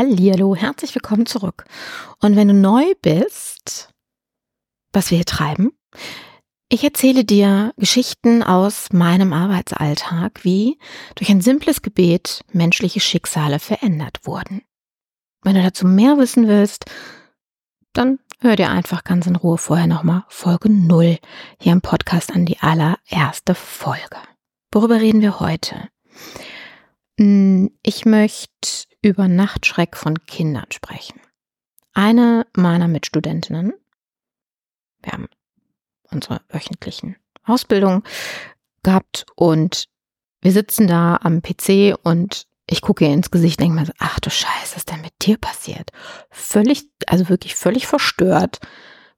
Hallihallo, herzlich willkommen zurück. Und wenn du neu bist, was wir hier treiben, ich erzähle dir Geschichten aus meinem Arbeitsalltag, wie durch ein simples Gebet menschliche Schicksale verändert wurden. Wenn du dazu mehr wissen willst, dann hör dir einfach ganz in Ruhe vorher nochmal Folge 0 hier im Podcast an die allererste Folge. Worüber reden wir heute? Hm, ich möchte über Nachtschreck von Kindern sprechen. Eine meiner Mitstudentinnen, wir haben unsere wöchentlichen Ausbildungen gehabt und wir sitzen da am PC und ich gucke ihr ins Gesicht, denke mir so, ach du Scheiße, was ist denn mit dir passiert? Völlig, also wirklich völlig verstört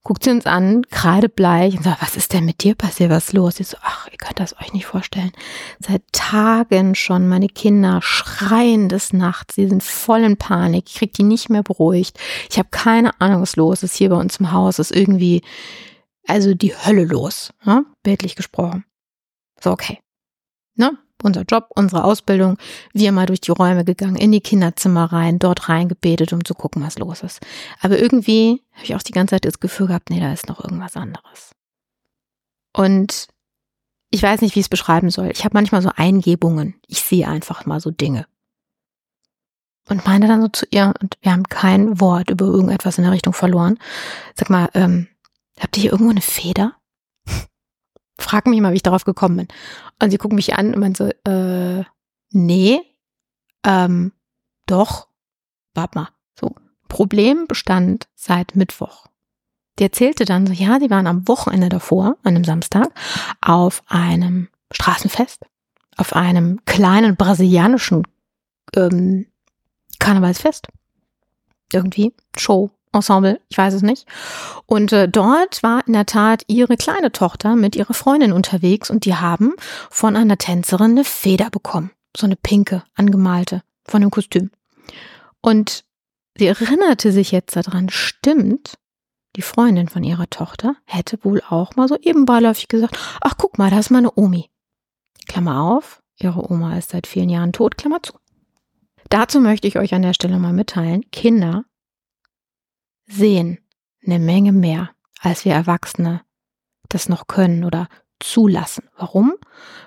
guckt sie uns an, kreidebleich und sagt, was ist denn mit dir passiert, was ist los? Sie so, ach, ihr könnt das euch nicht vorstellen. Seit Tagen schon meine Kinder schreien des Nachts, sie sind voll in Panik, ich krieg die nicht mehr beruhigt. Ich habe keine Ahnung, was los ist hier bei uns im Haus, ist irgendwie, also die Hölle los, ne? bildlich gesprochen. So, okay. Ne? Unser Job, unsere Ausbildung, wir mal durch die Räume gegangen, in die Kinderzimmer rein, dort reingebetet, um zu gucken, was los ist. Aber irgendwie habe ich auch die ganze Zeit das Gefühl gehabt, nee, da ist noch irgendwas anderes. Und ich weiß nicht, wie ich es beschreiben soll. Ich habe manchmal so Eingebungen. Ich sehe einfach mal so Dinge. Und meine dann so zu ihr, und wir haben kein Wort über irgendetwas in der Richtung verloren. Sag mal, ähm, habt ihr hier irgendwo eine Feder? Frag mich mal, wie ich darauf gekommen bin. Und sie gucken mich an und man so, äh, nee, ähm, doch, warte mal. So, Problem bestand seit Mittwoch. Die erzählte dann so, ja, sie waren am Wochenende davor, an einem Samstag, auf einem Straßenfest, auf einem kleinen brasilianischen ähm, Karnevalsfest. Irgendwie, Show, Ensemble, ich weiß es nicht. Und äh, dort war in der Tat ihre kleine Tochter mit ihrer Freundin unterwegs und die haben von einer Tänzerin eine Feder bekommen. So eine pinke, angemalte, von dem Kostüm. Und sie erinnerte sich jetzt daran, stimmt, die Freundin von ihrer Tochter hätte wohl auch mal so eben beiläufig gesagt, ach guck mal, da ist meine Omi. Klammer auf, ihre Oma ist seit vielen Jahren tot, Klammer zu. Dazu möchte ich euch an der Stelle mal mitteilen, Kinder sehen eine Menge mehr, als wir Erwachsene das noch können oder zulassen. Warum?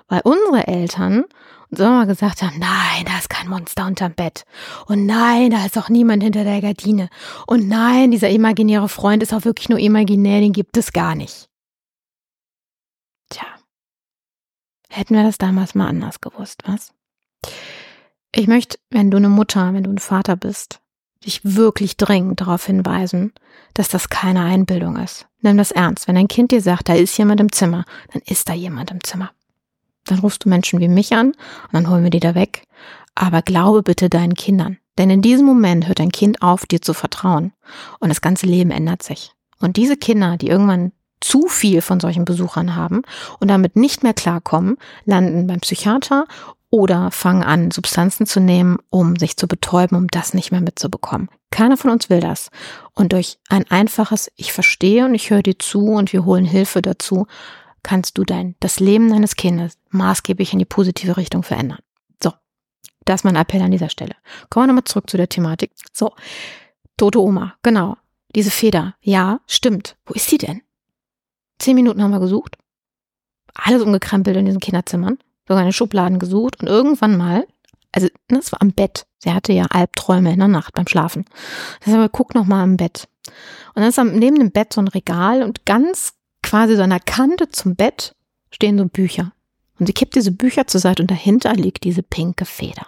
Weil unsere Eltern uns immer gesagt haben, nein, da ist kein Monster unterm Bett. Und nein, da ist auch niemand hinter der Gardine. Und nein, dieser imaginäre Freund ist auch wirklich nur imaginär, den gibt es gar nicht. Tja, hätten wir das damals mal anders gewusst, was? Ich möchte, wenn du eine Mutter, wenn du ein Vater bist, dich wirklich dringend darauf hinweisen, dass das keine Einbildung ist. Nimm das ernst. Wenn ein Kind dir sagt, da ist jemand im Zimmer, dann ist da jemand im Zimmer. Dann rufst du Menschen wie mich an und dann holen wir die da weg. Aber glaube bitte deinen Kindern. Denn in diesem Moment hört dein Kind auf, dir zu vertrauen. Und das ganze Leben ändert sich. Und diese Kinder, die irgendwann zu viel von solchen Besuchern haben und damit nicht mehr klarkommen, landen beim Psychiater oder fangen an, Substanzen zu nehmen, um sich zu betäuben, um das nicht mehr mitzubekommen. Keiner von uns will das. Und durch ein einfaches Ich verstehe und ich höre dir zu und wir holen Hilfe dazu, kannst du dein, das Leben deines Kindes maßgeblich in die positive Richtung verändern. So. Das ist mein Appell an dieser Stelle. Kommen wir nochmal zurück zu der Thematik. So. Tote Oma. Genau. Diese Feder. Ja, stimmt. Wo ist sie denn? Zehn Minuten haben wir gesucht. Alles umgekrempelt in diesen Kinderzimmern sogar in den Schubladen gesucht und irgendwann mal, also das war am Bett. Sie hatte ja Albträume in der Nacht beim Schlafen. Heißt, guck noch mal am Bett. Und dann ist neben dem Bett so ein Regal und ganz quasi so an der Kante zum Bett stehen so Bücher. Und sie kippt diese Bücher zur Seite und dahinter liegt diese pinke Feder.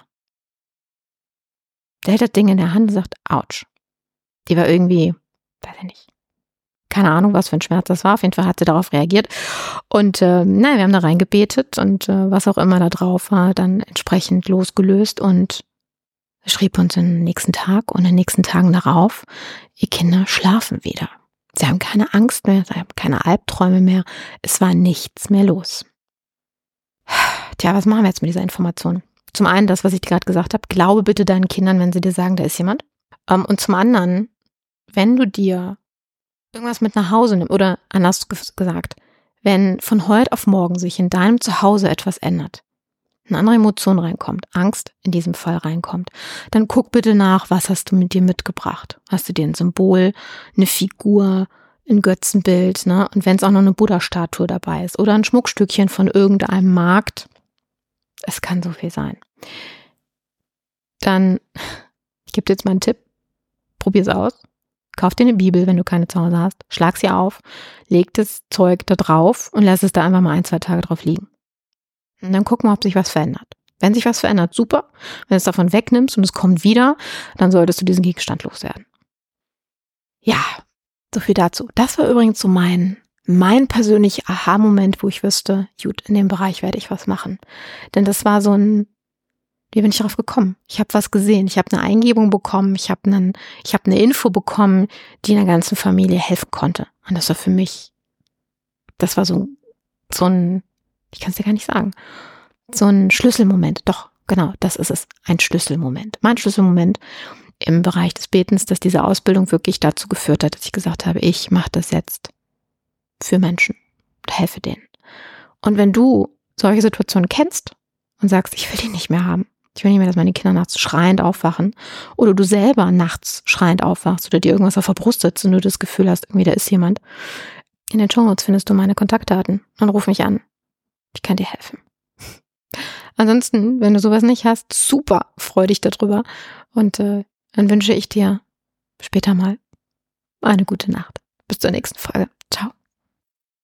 Der hält das Ding in der Hand und sagt, ouch. Die war irgendwie, weiß ich nicht, keine Ahnung, was für ein Schmerz das war. Auf jeden Fall hat sie darauf reagiert. Und äh, naja, wir haben da reingebetet und äh, was auch immer da drauf war, dann entsprechend losgelöst und schrieb uns den nächsten Tag und den nächsten Tagen darauf, ihr Kinder schlafen wieder. Sie haben keine Angst mehr, sie haben keine Albträume mehr. Es war nichts mehr los. Tja, was machen wir jetzt mit dieser Information? Zum einen das, was ich dir gerade gesagt habe, glaube bitte deinen Kindern, wenn sie dir sagen, da ist jemand. Ähm, und zum anderen, wenn du dir irgendwas mit nach Hause nimmt oder anders gesagt, wenn von heute auf morgen sich in deinem Zuhause etwas ändert, eine andere Emotion reinkommt, Angst in diesem Fall reinkommt, dann guck bitte nach, was hast du mit dir mitgebracht? Hast du dir ein Symbol, eine Figur, ein Götzenbild, ne? Und wenn es auch noch eine Buddha-Statue dabei ist oder ein Schmuckstückchen von irgendeinem Markt, es kann so viel sein. Dann, ich gebe dir jetzt mal einen Tipp, probier es aus. Kauf dir eine Bibel, wenn du keine zu Hause hast, schlag sie auf, leg das Zeug da drauf und lass es da einfach mal ein, zwei Tage drauf liegen. Und dann gucken wir, ob sich was verändert. Wenn sich was verändert, super. Wenn du es davon wegnimmst und es kommt wieder, dann solltest du diesen Gegenstand loswerden. Ja, so viel dazu. Das war übrigens so mein, mein persönlicher Aha-Moment, wo ich wüsste, gut, in dem Bereich werde ich was machen. Denn das war so ein, wie bin ich darauf gekommen? Ich habe was gesehen, ich habe eine Eingebung bekommen, ich habe einen, ich habe eine Info bekommen, die einer ganzen Familie helfen konnte. Und das war für mich, das war so, so ein ich kann es dir gar nicht sagen. So ein Schlüsselmoment. Doch, genau, das ist es. Ein Schlüsselmoment. Mein Schlüsselmoment im Bereich des Betens, dass diese Ausbildung wirklich dazu geführt hat, dass ich gesagt habe, ich mache das jetzt für Menschen helfe denen. Und wenn du solche Situationen kennst und sagst, ich will die nicht mehr haben, ich will nicht mehr, dass meine Kinder nachts schreiend aufwachen oder du selber nachts schreiend aufwachst oder dir irgendwas auf der Brust sitzt und du das Gefühl hast, irgendwie da ist jemand. In den Show Notes findest du meine Kontaktdaten. Dann ruf mich an. Ich kann dir helfen. Ansonsten, wenn du sowas nicht hast, super, freu dich darüber. Und äh, dann wünsche ich dir später mal eine gute Nacht. Bis zur nächsten Folge. Ciao.